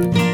嘿，我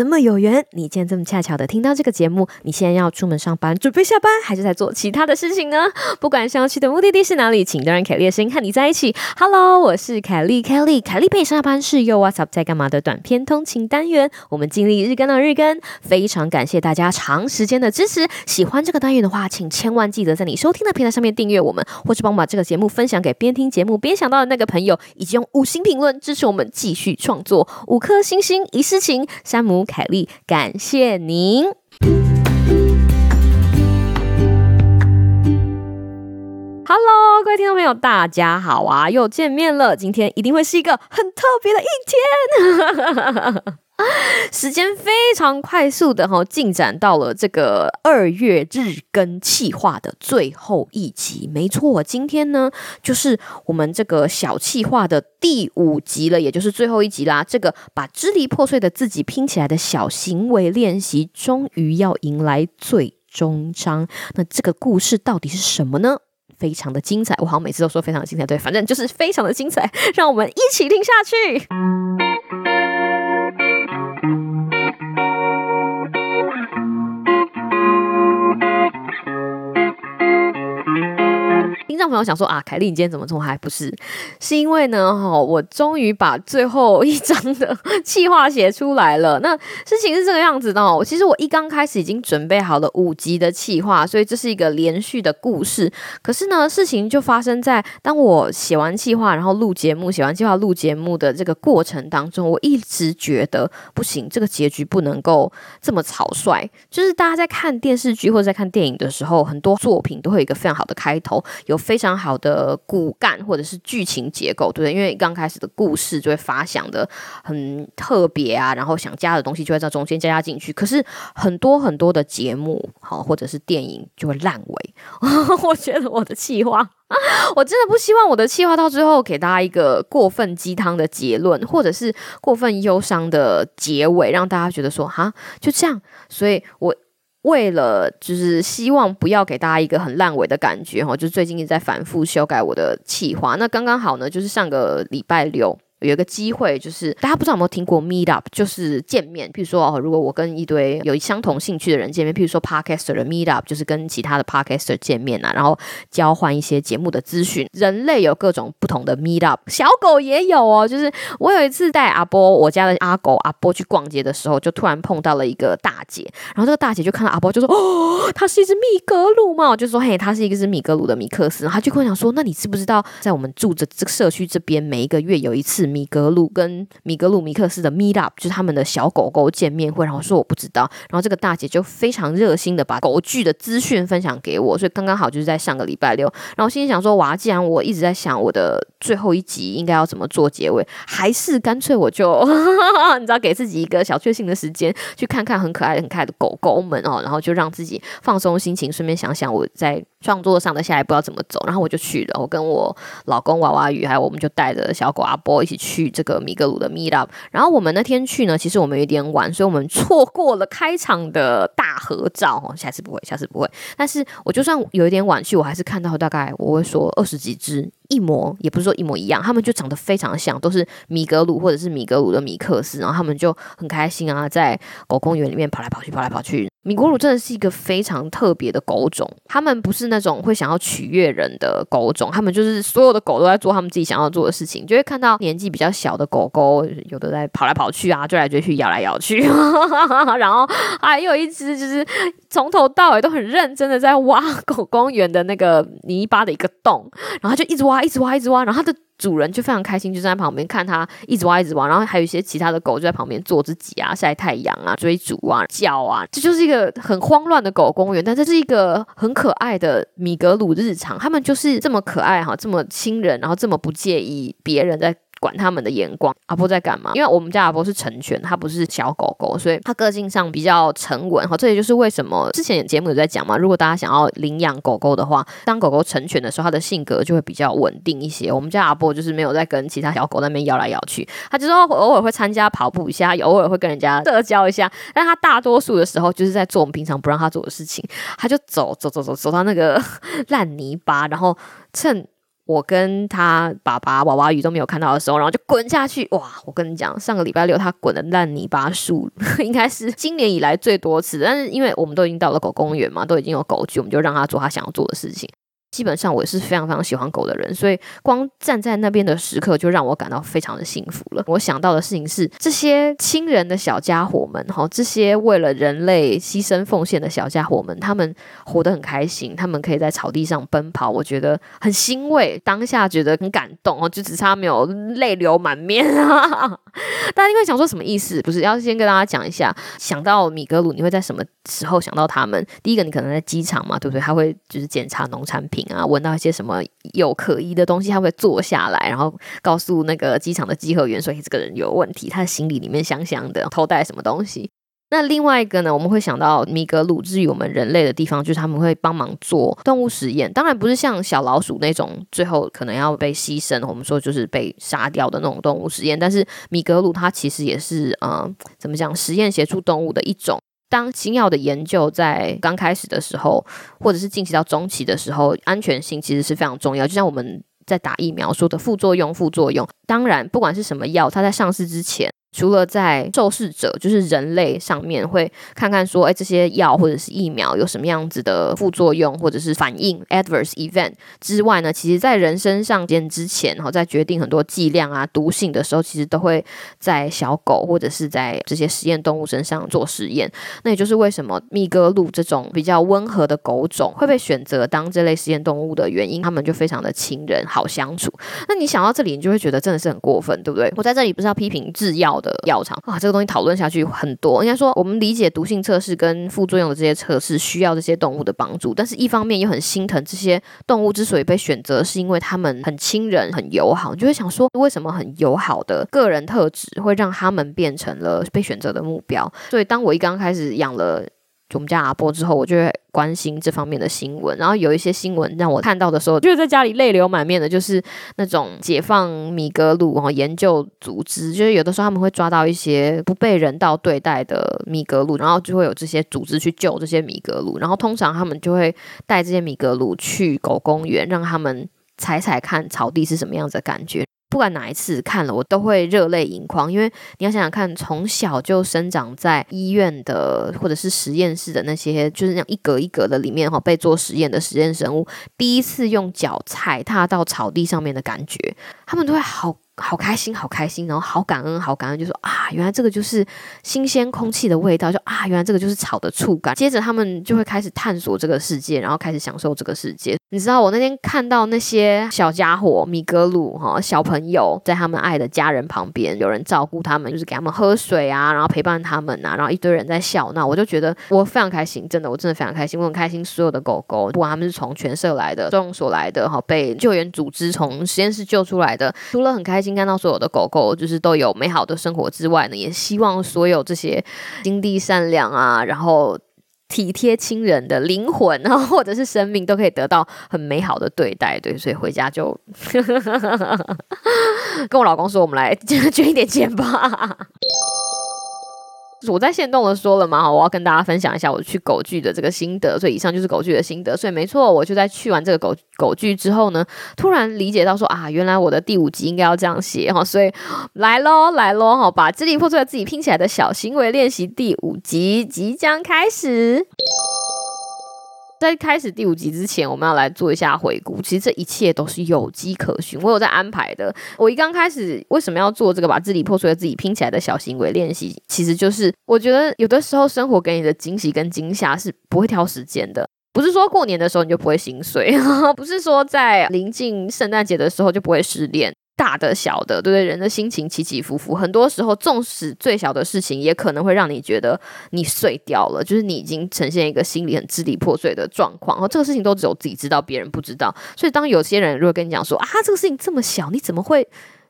这么有缘，你今天这么恰巧的听到这个节目，你现在要出门上班，准备下班，还是在做其他的事情呢？不管想要去的目的地是哪里，请都让凯莉的声音和你在一起。Hello，我是凯莉，Kelly，凯莉陪上下班是又 What's up 在干嘛的短片通勤单元，我们尽力日更到日更，非常感谢大家长时间的支持。喜欢这个单元的话，请千万记得在你收听的平台上面订阅我们，或是帮我把这个节目分享给边听节目边想到的那个朋友，以及用五星评论支持我们继续创作，五颗星星一世情。山姆凯丽，感谢您。Hello，各位听众朋友，大家好啊，又见面了。今天一定会是一个很特别的一天。时间非常快速的哈，进展到了这个二月日更企划的最后一集。没错，今天呢就是我们这个小企划的第五集了，也就是最后一集啦。这个把支离破碎的自己拼起来的小行为练习，终于要迎来最终章。那这个故事到底是什么呢？非常的精彩，我好像每次都说非常的精彩，对，反正就是非常的精彩，让我们一起听下去。听众朋友想说啊，凯莉，你今天怎么这么嗨？不是，是因为呢，哈，我终于把最后一章的计划写出来了。那事情是这个样子的哦，其实我一刚开始已经准备好了五集的计划，所以这是一个连续的故事。可是呢，事情就发生在当我写完计划，然后录节目，写完计划录节目的这个过程当中，我一直觉得不行，这个结局不能够这么草率。就是大家在看电视剧或者在看电影的时候，很多作品都会有一个非常好的开头，有。非常好的骨干或者是剧情结构，对不对？因为刚开始的故事就会发想的很特别啊，然后想加的东西就会在中间加加进去。可是很多很多的节目，好或者是电影就会烂尾。我觉得我的气话，我真的不希望我的气话到最后给大家一个过分鸡汤的结论，或者是过分忧伤的结尾，让大家觉得说哈就这样。所以我。为了就是希望不要给大家一个很烂尾的感觉哈，就最近一直在反复修改我的企划，那刚刚好呢，就是上个礼拜六。有一个机会，就是大家不知道有没有听过 Meet Up，就是见面。譬如说哦，如果我跟一堆有相同兴趣的人见面，譬如说 Podcaster 的 Meet Up，就是跟其他的 Podcaster 见面啊，然后交换一些节目的资讯。人类有各种不同的 Meet Up，小狗也有哦。就是我有一次带阿波，我家的阿狗阿波去逛街的时候，就突然碰到了一个大姐，然后这个大姐就看到阿波，就说：“哦，它是一只米格鲁嘛。”我就说：“嘿，它是一个是米格鲁的米克斯。”然后他就跟我讲说：“那你知不知道，在我们住着这个社区这边，每一个月有一次。”米格鲁跟米格鲁米克斯的 meet up 就是他们的小狗狗见面会，然后说我不知道，然后这个大姐就非常热心的把狗剧的资讯分享给我，所以刚刚好就是在上个礼拜六，然后心里想说哇，既然我一直在想我的最后一集应该要怎么做结尾，还是干脆我就 你知道给自己一个小确幸的时间，去看看很可爱很可爱的狗狗们哦，然后就让自己放松心情，顺便想想我在创作上的下一步要怎么走，然后我就去了，我跟我老公娃娃鱼还有我们就带着小狗阿波一起。去这个米格鲁的 meet up，然后我们那天去呢，其实我们有点晚，所以我们错过了开场的大合照哦。下次不会，下次不会。但是我就算有一点晚去，我还是看到大概我会说二十几只。一模也不是说一模一样，他们就长得非常像，都是米格鲁或者是米格鲁的米克斯，然后他们就很开心啊，在狗公园里面跑来跑去，跑来跑去。米格鲁真的是一个非常特别的狗种，他们不是那种会想要取悦人的狗种，他们就是所有的狗都在做他们自己想要做的事情，就会看到年纪比较小的狗狗，有的在跑来跑去啊，追来追去，咬来咬去，然后还有一只就是从头到尾都很认真的在挖狗公园的那个泥巴的一个洞，然后就一直挖。一直挖，一直挖，然后它的主人就非常开心，就站在旁边看它一直挖，一直挖。然后还有一些其他的狗就在旁边做自己啊，晒太阳啊，追逐啊，叫啊。这就是一个很慌乱的狗公园，但这是一个很可爱的米格鲁日常。他们就是这么可爱哈，这么亲人，然后这么不介意别人在。管他们的眼光。阿波在干嘛？因为我们家阿波是成犬，它不是小狗狗，所以它个性上比较沉稳。哈，这也就是为什么之前节目有在讲嘛。如果大家想要领养狗狗的话，当狗狗成犬的时候，它的性格就会比较稳定一些。我们家阿波就是没有在跟其他小狗那边摇来摇去，他就是偶尔会参加跑步一下，偶尔会跟人家社交一下，但他大多数的时候就是在做我们平常不让他做的事情。他就走走走走走到那个烂泥巴，然后趁。我跟他爸爸娃娃鱼都没有看到的时候，然后就滚下去。哇！我跟你讲，上个礼拜六他滚的烂泥巴树 应该是今年以来最多次。但是因为我们都已经到了狗公园嘛，都已经有狗具，我们就让他做他想要做的事情。基本上我是非常非常喜欢狗的人，所以光站在那边的时刻就让我感到非常的幸福了。我想到的事情是，这些亲人的小家伙们，哈，这些为了人类牺牲奉献的小家伙们，他们活得很开心，他们可以在草地上奔跑，我觉得很欣慰，当下觉得很感动哦，就只差没有泪流满面啊！大家因为想说什么意思？不是要先跟大家讲一下，想到米格鲁，你会在什么时候想到他们？第一个，你可能在机场嘛，对不对？他会就是检查农产品。啊，闻到一些什么有可疑的东西，他会坐下来，然后告诉那个机场的稽核员说：“这个人有问题，他的行李里面香香的，偷带什么东西。”那另外一个呢，我们会想到米格鲁至于我们人类的地方，就是他们会帮忙做动物实验，当然不是像小老鼠那种最后可能要被牺牲，我们说就是被杀掉的那种动物实验，但是米格鲁它其实也是呃，怎么讲，实验协助动物的一种。当新药的研究在刚开始的时候，或者是进行到中期的时候，安全性其实是非常重要。就像我们在打疫苗说的副作用，副作用，当然不管是什么药，它在上市之前。除了在受试者，就是人类上面会看看说，哎，这些药或者是疫苗有什么样子的副作用或者是反应 （adverse event） 之外呢，其实在人身上见之前，然后在决定很多剂量啊、毒性的时候，其实都会在小狗或者是在这些实验动物身上做实验。那也就是为什么密格鲁这种比较温和的狗种会被选择当这类实验动物的原因，它们就非常的亲人，好相处。那你想到这里，你就会觉得真的是很过分，对不对？我在这里不是要批评制药。的药厂啊，这个东西讨论下去很多。应该说，我们理解毒性测试跟副作用的这些测试需要这些动物的帮助，但是一方面又很心疼这些动物之所以被选择，是因为他们很亲人、很友好。你就会想说，为什么很友好的个人特质会让他们变成了被选择的目标？所以，当我一刚开始养了。我们家阿波之后，我就会关心这方面的新闻。然后有一些新闻让我看到的时候，就是在家里泪流满面的，就是那种解放米格鲁然后研究组织，就是有的时候他们会抓到一些不被人道对待的米格鲁，然后就会有这些组织去救这些米格鲁。然后通常他们就会带这些米格鲁去狗公园，让他们踩踩看草地是什么样子的感觉。不管哪一次看了，我都会热泪盈眶，因为你要想想看，从小就生长在医院的或者是实验室的那些，就是那样一格一格的里面哈，被做实验的实验生物，第一次用脚踩踏到草地上面的感觉，他们都会好。好开心，好开心，然后好感恩，好感恩，就说啊，原来这个就是新鲜空气的味道，就啊，原来这个就是草的触感。接着他们就会开始探索这个世界，然后开始享受这个世界。你知道，我那天看到那些小家伙米格鲁哈小朋友在他们爱的家人旁边，有人照顾他们，就是给他们喝水啊，然后陪伴他们啊，然后一堆人在笑闹，我就觉得我非常开心，真的，我真的非常开心，我很开心。所有的狗狗，不管他们是从犬舍来的、收容所来的，哈，被救援组织从实验室救出来的，除了很开心。看到所有的狗狗就是都有美好的生活之外呢，也希望所有这些心地善良啊，然后体贴亲人的灵魂啊，或者是生命都可以得到很美好的对待。对，所以回家就 跟我老公说，我们来 捐一点钱吧。我在线动的说了嘛，我要跟大家分享一下我去狗剧的这个心得。所以以上就是狗剧的心得。所以没错，我就在去完这个狗狗剧之后呢，突然理解到说啊，原来我的第五集应该要这样写哈。所以来喽，来喽哈，把支离破碎的自己拼起来的小行为练习第五集即将开始。在开始第五集之前，我们要来做一下回顾。其实这一切都是有迹可循，我有在安排的。我一刚开始为什么要做这个把支离破碎的自己拼起来的小行为练习？其实就是我觉得有的时候生活给你的惊喜跟惊吓是不会挑时间的，不是说过年的时候你就不会心碎，不是说在临近圣诞节的时候就不会失恋。大的小的，对不对？人的心情起起伏伏，很多时候，纵使最小的事情，也可能会让你觉得你碎掉了，就是你已经呈现一个心里很支离破碎的状况。然后这个事情都只有自己知道，别人不知道。所以当有些人如果跟你讲说啊，这个事情这么小，你怎么会？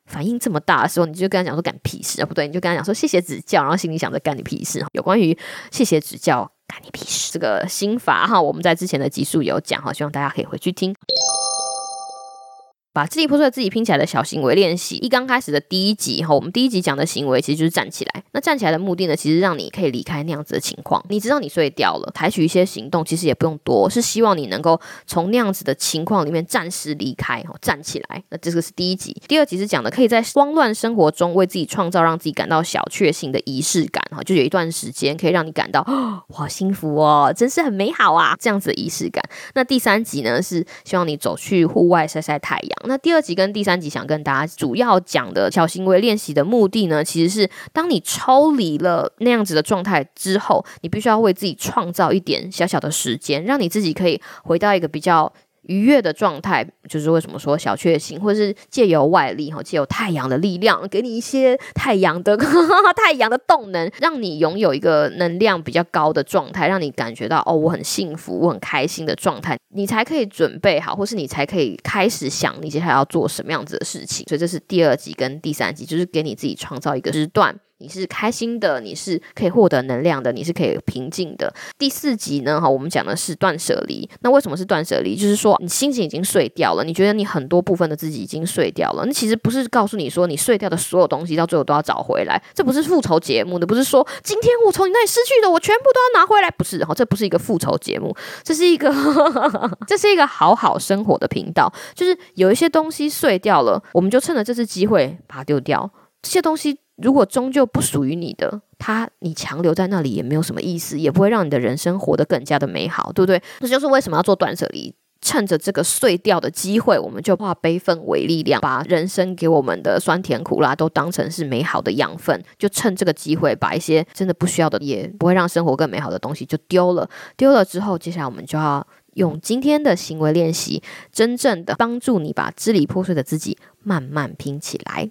反应这么大的时候，你就跟他讲说干屁事啊？不对，你就跟他讲说谢谢指教，然后心里想着干你屁事。有关于谢谢指教干你屁事这个心法哈，我们在之前的集数有讲哈，希望大家可以回去听。把支离破碎自己拼起来的小行为练习，一刚开始的第一集哈，我们第一集讲的行为其实就是站起来。那站起来的目的呢，其实让你可以离开那样子的情况。你知道你睡掉了，采取一些行动，其实也不用多，是希望你能够从那样子的情况里面暂时离开，哈，站起来。那这个是第一集。第二集是讲的，可以在慌乱生活中为自己创造让自己感到小确幸的仪式感，哈，就有一段时间可以让你感到好幸福哦，真是很美好啊，这样子的仪式感。那第三集呢，是希望你走去户外晒晒太阳。那第二集跟第三集想跟大家主要讲的小行为练习的目的呢，其实是当你抽离了那样子的状态之后，你必须要为自己创造一点小小的时间，让你自己可以回到一个比较。愉悦的状态，就是为什么说小确幸，或者是借由外力哈，借由太阳的力量，给你一些太阳的太阳的动能，让你拥有一个能量比较高的状态，让你感觉到哦，我很幸福，我很开心的状态，你才可以准备好，或是你才可以开始想你接下来要做什么样子的事情。所以这是第二集跟第三集，就是给你自己创造一个时段。你是开心的，你是可以获得能量的，你是可以平静的。第四集呢，哈，我们讲的是断舍离。那为什么是断舍离？就是说你心情已经碎掉了，你觉得你很多部分的自己已经碎掉了。那其实不是告诉你说你碎掉的所有东西到最后都要找回来，这不是复仇节目的，不是说今天我从你那里失去的我全部都要拿回来，不是哈，这不是一个复仇节目，这是一个 这是一个好好生活的频道。就是有一些东西碎掉了，我们就趁着这次机会把它丢掉。这些东西。如果终究不属于你的，它你强留在那里也没有什么意思，也不会让你的人生活得更加的美好，对不对？这就是为什么要做断舍离。趁着这个碎掉的机会，我们就化悲愤为力量，把人生给我们的酸甜苦辣都当成是美好的养分。就趁这个机会，把一些真的不需要的，也不会让生活更美好的东西就丢了。丢了之后，接下来我们就要用今天的行为练习，真正的帮助你把支离破碎的自己慢慢拼起来。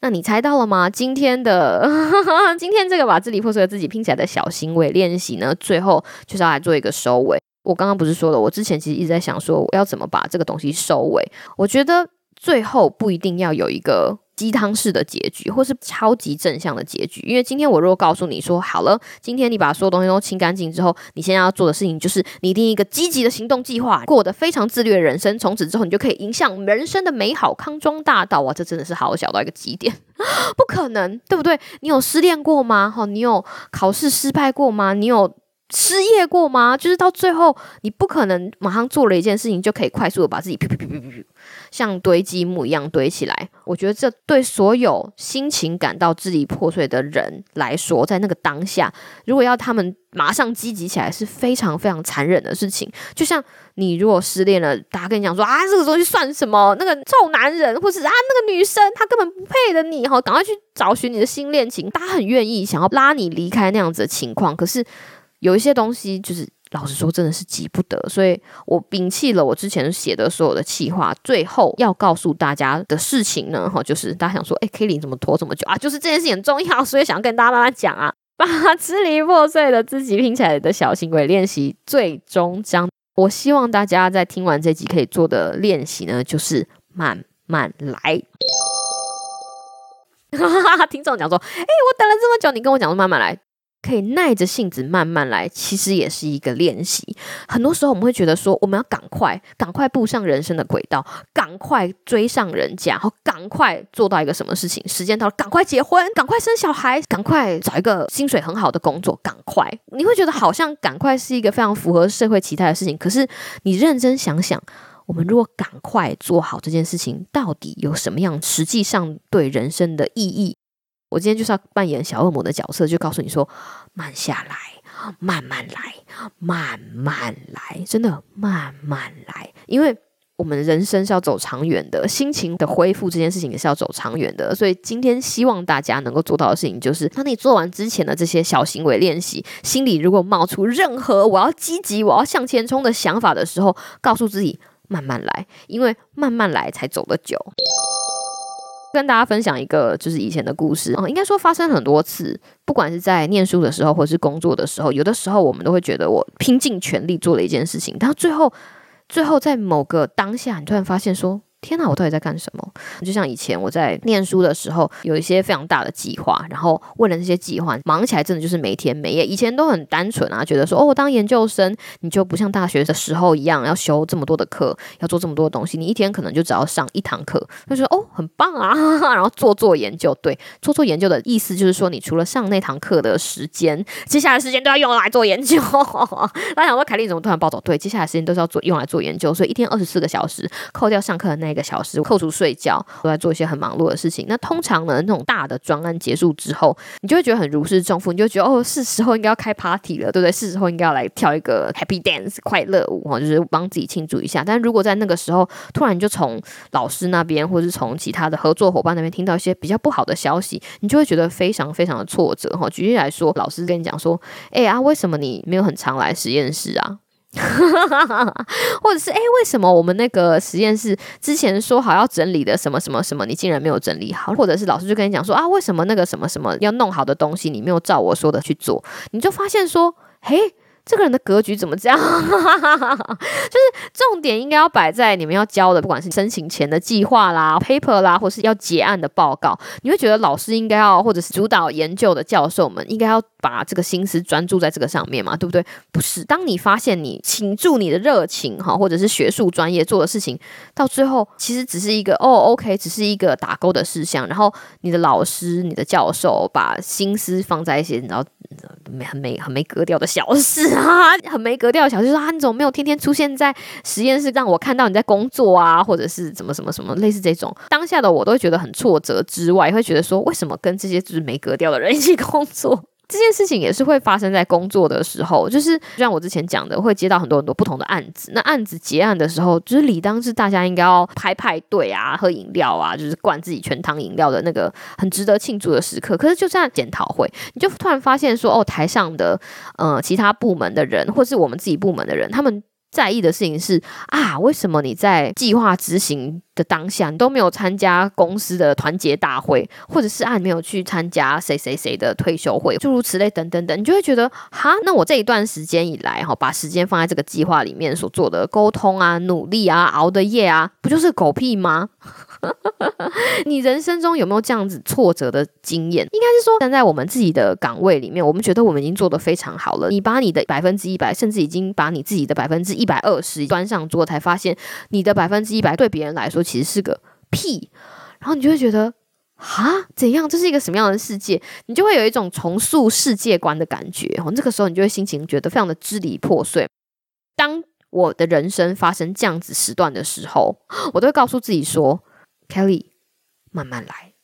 那你猜到了吗？今天的 今天这个把支离破碎的自己拼起来的小行为练习呢，最后就是要来做一个收尾。我刚刚不是说了，我之前其实一直在想说，我要怎么把这个东西收尾。我觉得最后不一定要有一个。鸡汤式的结局，或是超级正向的结局。因为今天我如果告诉你说好了，今天你把所有东西都清干净之后，你现在要做的事情就是拟定一个积极的行动计划，过得非常自律的人生。从此之后，你就可以迎向人生的美好康庄大道。啊，这真的是好小到一个极点，不可能，对不对？你有失恋过吗？哈，你有考试失败过吗？你有？失业过吗？就是到最后，你不可能马上做了一件事情就可以快速的把自己噗噗噗噗噗像堆积木一样堆起来。我觉得这对所有心情感到支离破碎的人来说，在那个当下，如果要他们马上积极起来，是非常非常残忍的事情。就像你如果失恋了，大家跟你讲说啊，这个东西算什么？那个臭男人，或是啊那个女生，她根本不配的你，哈，赶快去找寻你的新恋情。大家很愿意想要拉你离开那样子的情况，可是。有一些东西，就是老实说，真的是急不得，所以我摒弃了我之前写的所有的气话。最后要告诉大家的事情呢，哈，就是大家想说，哎，K 零怎么拖这么久啊？就是这件事情很重要，所以想要跟大家慢慢讲啊，把支离破碎的自己拼起来的小行为练习，最终将我希望大家在听完这集可以做的练习呢，就是慢慢来。听众讲说，哎，我等了这么久，你跟我讲说慢慢来。可以耐着性子慢慢来，其实也是一个练习。很多时候我们会觉得说，我们要赶快、赶快步上人生的轨道，赶快追上人家，然后赶快做到一个什么事情。时间到了，赶快结婚，赶快生小孩，赶快找一个薪水很好的工作，赶快。你会觉得好像赶快是一个非常符合社会期待的事情。可是你认真想想，我们如果赶快做好这件事情，到底有什么样实际上对人生的意义？我今天就是要扮演小恶魔的角色，就告诉你说：慢下来，慢慢来，慢慢来，真的慢慢来。因为我们人生是要走长远的，心情的恢复这件事情也是要走长远的。所以今天希望大家能够做到的事情，就是当你做完之前的这些小行为练习，心里如果冒出任何我要积极、我要向前冲的想法的时候，告诉自己慢慢来，因为慢慢来才走得久。跟大家分享一个就是以前的故事。啊，应该说发生很多次，不管是在念书的时候，或是工作的时候，有的时候我们都会觉得我拼尽全力做了一件事情，但最后，最后在某个当下，你突然发现说，天哪，我到底在干什么？就像以前我在念书的时候，有一些非常大的计划，然后为了这些计划忙起来，真的就是没天没夜。以前都很单纯啊，觉得说哦，当研究生，你就不像大学的时候一样要修这么多的课，要做这么多的东西，你一天可能就只要上一堂课，就说哦，很棒啊，然后做做研究。对，做做研究的意思就是说，你除了上那堂课的时间，接下来时间都要用来做研究。大家想说凯莉怎么突然暴走？对，接下来时间都是要做用来做研究，所以一天二十四个小时，扣掉上课的那。那个小时扣除睡觉，都在做一些很忙碌的事情。那通常呢，那种大的专案结束之后，你就会觉得很如释重负，你就觉得哦，是时候应该要开 party 了，对不对？是时候应该要来跳一个 happy dance 快乐舞哈，就是帮自己庆祝一下。但如果在那个时候，突然就从老师那边，或者是从其他的合作伙伴那边听到一些比较不好的消息，你就会觉得非常非常的挫折哈。举例来说，老师跟你讲说，哎啊，为什么你没有很常来实验室啊？或者是哎，为什么我们那个实验室之前说好要整理的什么什么什么，你竟然没有整理好？或者是老师就跟你讲说啊，为什么那个什么什么要弄好的东西，你没有照我说的去做？你就发现说，嘿。这个人的格局怎么这样？就是重点应该要摆在你们要交的，不管是申请前的计划啦、paper 啦，或是要结案的报告。你会觉得老师应该要，或者是主导研究的教授们应该要把这个心思专注在这个上面嘛？对不对？不是。当你发现你倾注你的热情哈，或者是学术专业做的事情，到最后其实只是一个哦，OK，只是一个打勾的事项。然后你的老师、你的教授把心思放在一些，你知道没很没 很没格调的小事。啊，很没格调的，小事说啊，你怎么没有天天出现在实验室让我看到你在工作啊，或者是怎么什么什么类似这种，当下的我都会觉得很挫折之外，会觉得说为什么跟这些就是没格调的人一起工作？这件事情也是会发生在工作的时候，就是像我之前讲的，会接到很多很多不同的案子。那案子结案的时候，就是理当是大家应该要拍派对啊，喝饮料啊，就是灌自己全糖饮料的那个很值得庆祝的时刻。可是就在检讨会，你就突然发现说，哦，台上的呃其他部门的人，或是我们自己部门的人，他们。在意的事情是啊，为什么你在计划执行的当下，你都没有参加公司的团结大会，或者是啊，没有去参加谁谁谁的退休会，诸如此类等等等，你就会觉得哈，那我这一段时间以来哈，把时间放在这个计划里面所做的沟通啊、努力啊、熬的夜啊，不就是狗屁吗？你人生中有没有这样子挫折的经验？应该是说，站在我们自己的岗位里面，我们觉得我们已经做得非常好了。你把你的百分之一百，甚至已经把你自己的百分之一百二十端上桌，才发现你的百分之一百对别人来说其实是个屁。然后你就会觉得，啊，怎样？这是一个什么样的世界？你就会有一种重塑世界观的感觉。哦，这个时候你就会心情觉得非常的支离破碎。当我的人生发生这样子时段的时候，我都会告诉自己说。Kelly，慢慢来，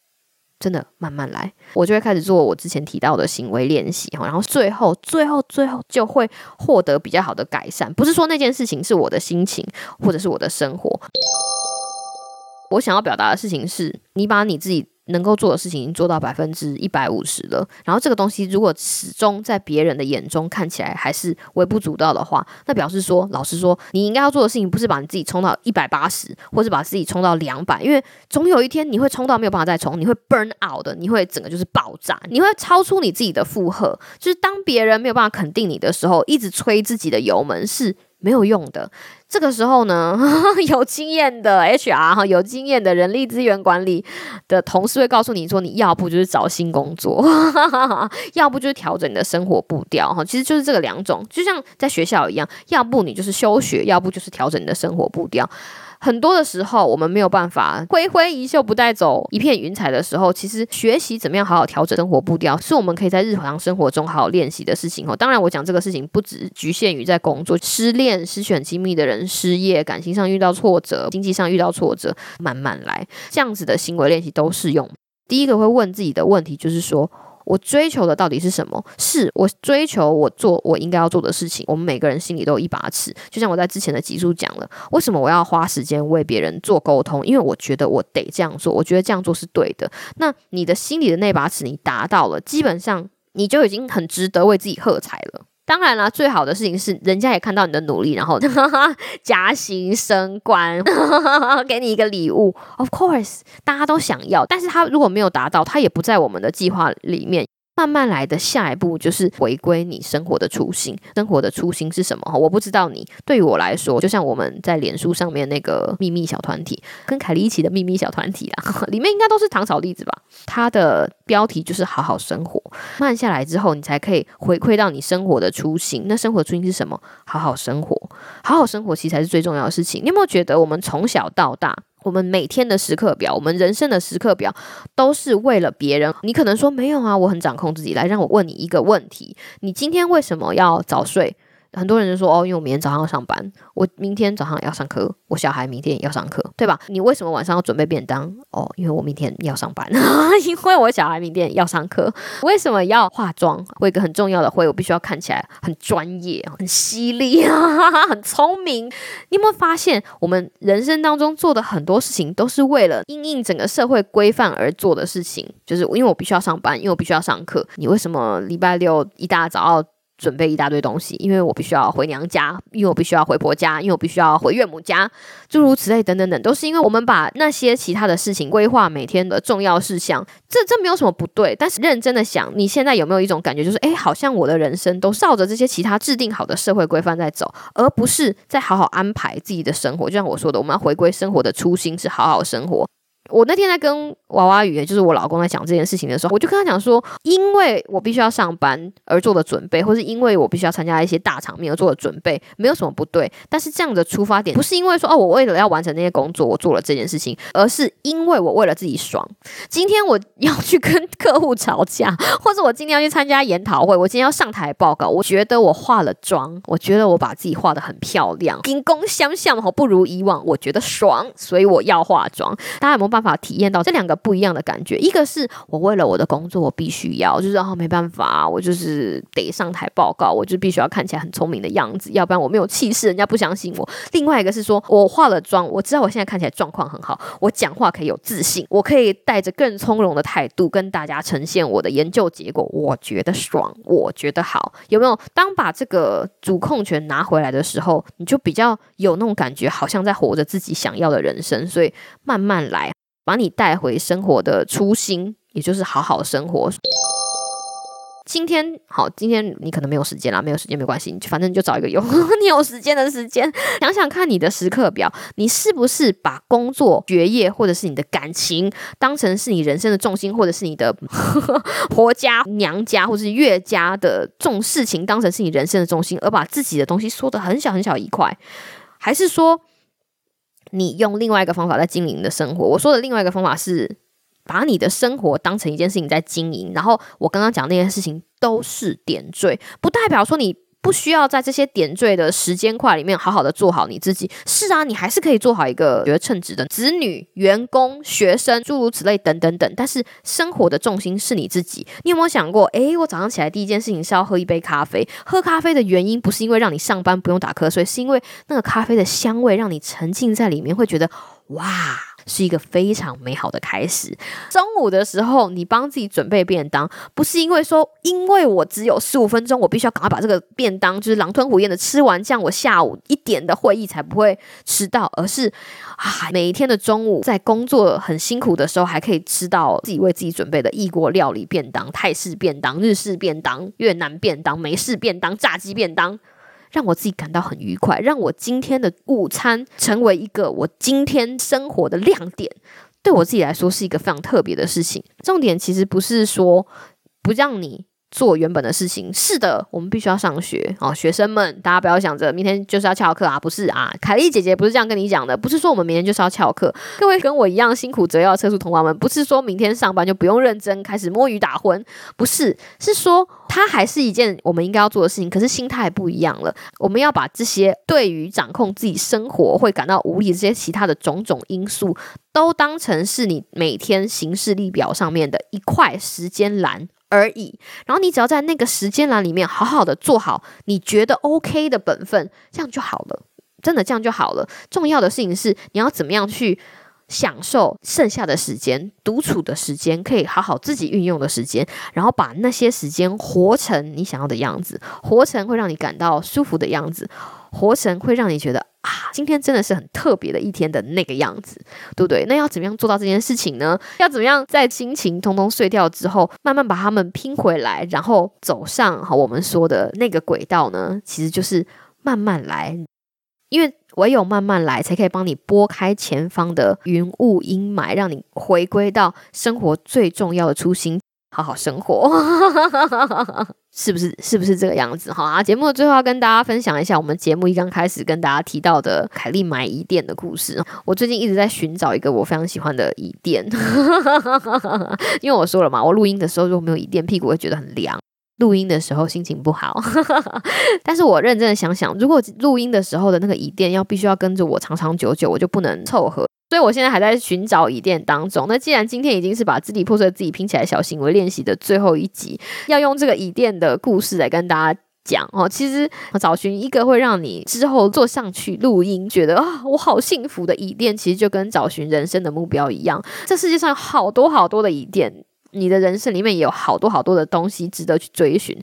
真的慢慢来，我就会开始做我之前提到的行为练习，然后最后最后最后就会获得比较好的改善。不是说那件事情是我的心情或者是我的生活，我想要表达的事情是你把你自己。能够做的事情做到百分之一百五十了，然后这个东西如果始终在别人的眼中看起来还是微不足道的话，那表示说，老实说，你应该要做的事情不是把你自己冲到一百八十，或是把自己冲到两百，因为总有一天你会冲到没有办法再冲，你会 burn out 的，你会整个就是爆炸，你会超出你自己的负荷。就是当别人没有办法肯定你的时候，一直吹自己的油门是。没有用的。这个时候呢，有经验的 HR 哈，有经验的人力资源管理的同事会告诉你说，你要不就是找新工作，要不就是调整你的生活步调哈。其实就是这个两种，就像在学校一样，要不你就是休学，要不就是调整你的生活步调。很多的时候，我们没有办法挥挥衣袖不带走一片云彩的时候，其实学习怎么样好好调整生活步调，是我们可以在日常生活中好好练习的事情哦。当然，我讲这个事情不只局限于在工作、失恋、失选亲密的人、失业、感情上遇到挫折、经济上遇到挫折，慢慢来，这样子的行为练习都适用。第一个会问自己的问题就是说。我追求的到底是什么？是我追求我做我应该要做的事情。我们每个人心里都有一把尺，就像我在之前的集数讲了，为什么我要花时间为别人做沟通？因为我觉得我得这样做，我觉得这样做是对的。那你的心里的那把尺你达到了，基本上你就已经很值得为自己喝彩了。当然啦，最好的事情是人家也看到你的努力，然后 加薪升官，给你一个礼物。Of course，大家都想要，但是他如果没有达到，他也不在我们的计划里面。慢慢来的下一步就是回归你生活的初心。生活的初心是什么？我不知道你。对于我来说，就像我们在脸书上面那个秘密小团体，跟凯莉一起的秘密小团体啦，里面应该都是糖炒栗子吧？它的标题就是好好生活。慢下来之后，你才可以回馈到你生活的初心。那生活初心是什么？好好生活，好好生活其实才是最重要的事情。你有没有觉得，我们从小到大？我们每天的时刻表，我们人生的时刻表，都是为了别人。你可能说没有啊，我很掌控自己。来，让我问你一个问题：你今天为什么要早睡？很多人就说哦，因为我明天早上要上班，我明天早上要上课，我小孩明天也要上课，对吧？你为什么晚上要准备便当？哦，因为我明天要上班，因为我小孩明天要上课。为什么要化妆？我一个很重要的会，我必须要看起来很专业、很犀利啊，很聪明。你有没有发现，我们人生当中做的很多事情，都是为了应应整个社会规范而做的事情？就是因为我必须要上班，因为我必须要上课。你为什么礼拜六一大早要？准备一大堆东西，因为我必须要回娘家，因为我必须要回婆家，因为我必须要回岳母家，诸如此类等等等，都是因为我们把那些其他的事情规划每天的重要事项，这这没有什么不对。但是认真的想，你现在有没有一种感觉，就是哎，好像我的人生都照着这些其他制定好的社会规范在走，而不是在好好安排自己的生活。就像我说的，我们要回归生活的初心，是好好生活。我那天在跟娃娃鱼，就是我老公在讲这件事情的时候，我就跟他讲说，因为我必须要上班而做的准备，或是因为我必须要参加一些大场面而做的准备，没有什么不对。但是这样的出发点不是因为说哦，我为了要完成那些工作，我做了这件事情，而是因为我为了自己爽。今天我要去跟客户吵架，或者我今天要去参加研讨会，我今天要上台报告，我觉得我化了妆，我觉得我把自己画的很漂亮，金光相向，好不如以往，我觉得爽，所以我要化妆。大家有没有？办法体验到这两个不一样的感觉，一个是我为了我的工作，我必须要，就是哦没办法，我就是得上台报告，我就必须要看起来很聪明的样子，要不然我没有气势，人家不相信我。另外一个是说我化了妆，我知道我现在看起来状况很好，我讲话可以有自信，我可以带着更从容的态度跟大家呈现我的研究结果，我觉得爽，我觉得好，有没有？当把这个主控权拿回来的时候，你就比较有那种感觉，好像在活着自己想要的人生，所以慢慢来。把你带回生活的初心，也就是好好生活。今天好，今天你可能没有时间啦，没有时间没关系，你反正你就找一个有 你有时间的时间，想想看你的时刻表，你是不是把工作、学业或者是你的感情当成是你人生的重心，或者是你的 婆家、娘家或是岳家的重事情当成是你人生的重心，而把自己的东西缩得很小很小一块，还是说？你用另外一个方法在经营的生活。我说的另外一个方法是，把你的生活当成一件事情在经营。然后我刚刚讲那件事情都是点缀，不代表说你。不需要在这些点缀的时间块里面好好的做好你自己。是啊，你还是可以做好一个觉得称职的子女、员工、学生，诸如此类等等等。但是生活的重心是你自己。你有没有想过？诶，我早上起来第一件事情是要喝一杯咖啡。喝咖啡的原因不是因为让你上班不用打瞌睡，是因为那个咖啡的香味让你沉浸在里面，会觉得哇。是一个非常美好的开始。中午的时候，你帮自己准备便当，不是因为说，因为我只有十五分钟，我必须要赶快把这个便当就是狼吞虎咽的吃完，这样我下午一点的会议才不会迟到。而是啊，每一天的中午在工作很辛苦的时候，还可以吃到自己为自己准备的异国料理便当、泰式便当、日式便当、越南便当、美式便当、炸鸡便当。让我自己感到很愉快，让我今天的午餐成为一个我今天生活的亮点，对我自己来说是一个非常特别的事情。重点其实不是说不让你。做原本的事情是的，我们必须要上学哦，学生们，大家不要想着明天就是要翘课啊，不是啊，凯莉姐姐不是这样跟你讲的，不是说我们明天就是要翘课。各位跟我一样辛苦则要车速同胞们，不是说明天上班就不用认真开始摸鱼打混，不是，是说它还是一件我们应该要做的事情，可是心态不一样了。我们要把这些对于掌控自己生活会感到无力这些其他的种种因素，都当成是你每天行事历表上面的一块时间栏。而已，然后你只要在那个时间栏里面好好的做好你觉得 OK 的本分，这样就好了，真的这样就好了。重要的事情是你要怎么样去享受剩下的时间、独处的时间，可以好好自己运用的时间，然后把那些时间活成你想要的样子，活成会让你感到舒服的样子，活成会让你觉得啊，今天真的是很特别的一天的那个样子，对不对？那要怎么样做到这件事情呢？要怎么样在心情通通碎掉之后，慢慢把它们拼回来，然后走上好我们说的那个轨道呢？其实就是慢慢来，因为唯有慢慢来，才可以帮你拨开前方的云雾阴霾，让你回归到生活最重要的初心。好好生活，是不是？是不是这个样子？好啊！节目的最后要跟大家分享一下，我们节目一刚开始跟大家提到的凯莉买椅垫的故事。我最近一直在寻找一个我非常喜欢的椅垫，因为我说了嘛，我录音的时候如果没有椅垫，屁股会觉得很凉。录音的时候心情不好，但是我认真的想想，如果录音的时候的那个椅垫要必须要跟着我长长久久，我就不能凑合。所以我现在还在寻找椅垫当中。那既然今天已经是把支离破碎自己拼起来小行为练习的最后一集，要用这个椅垫的故事来跟大家讲哦。其实找寻一个会让你之后坐上去录音觉得啊我好幸福的椅垫，其实就跟找寻人生的目标一样。这世界上有好多好多的椅垫。你的人生里面也有好多好多的东西值得去追寻，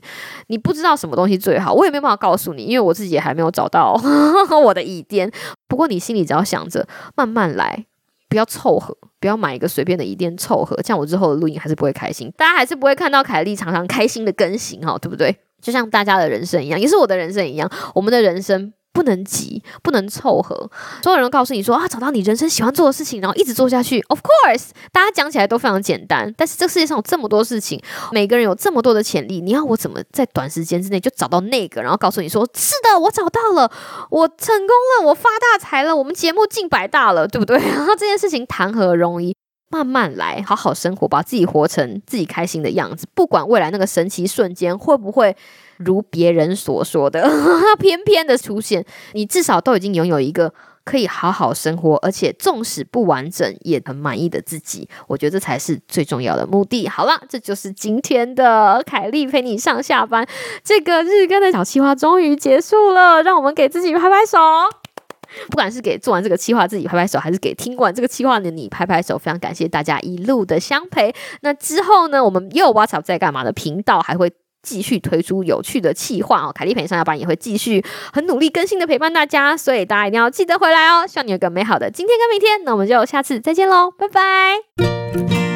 你不知道什么东西最好，我也没办法告诉你，因为我自己也还没有找到 我的椅垫。不过你心里只要想着慢慢来，不要凑合，不要买一个随便的椅垫凑合，这样我之后的录音还是不会开心，大家还是不会看到凯莉常常开心的更新哈，对不对？就像大家的人生一样，也是我的人生一样，我们的人生。不能急，不能凑合。所有人都告诉你说啊，找到你人生喜欢做的事情，然后一直做下去。Of course，大家讲起来都非常简单，但是这世界上有这么多事情，每个人有这么多的潜力，你要我怎么在短时间之内就找到那个，然后告诉你说是的，我找到了，我成功了，我发大财了，我们节目进百大了，对不对？然后这件事情谈何容易？慢慢来，好好生活，把自己活成自己开心的样子。不管未来那个神奇瞬间会不会如别人所说的 偏偏的出现，你至少都已经拥有一个可以好好生活，而且纵使不完整也很满意的自己。我觉得这才是最重要的目的。好了，这就是今天的凯莉陪你上下班这个日更的小计划终于结束了，让我们给自己拍拍手。不管是给做完这个企划自己拍拍手，还是给听完这个企划的你拍拍手，非常感谢大家一路的相陪。那之后呢，我们又 What's Up 在干嘛的频道还会继续推出有趣的企划哦。凯丽陪你上下班也会继续很努力更新的陪伴大家，所以大家一定要记得回来哦。希望你有个美好的今天跟明天，那我们就下次再见喽，拜拜。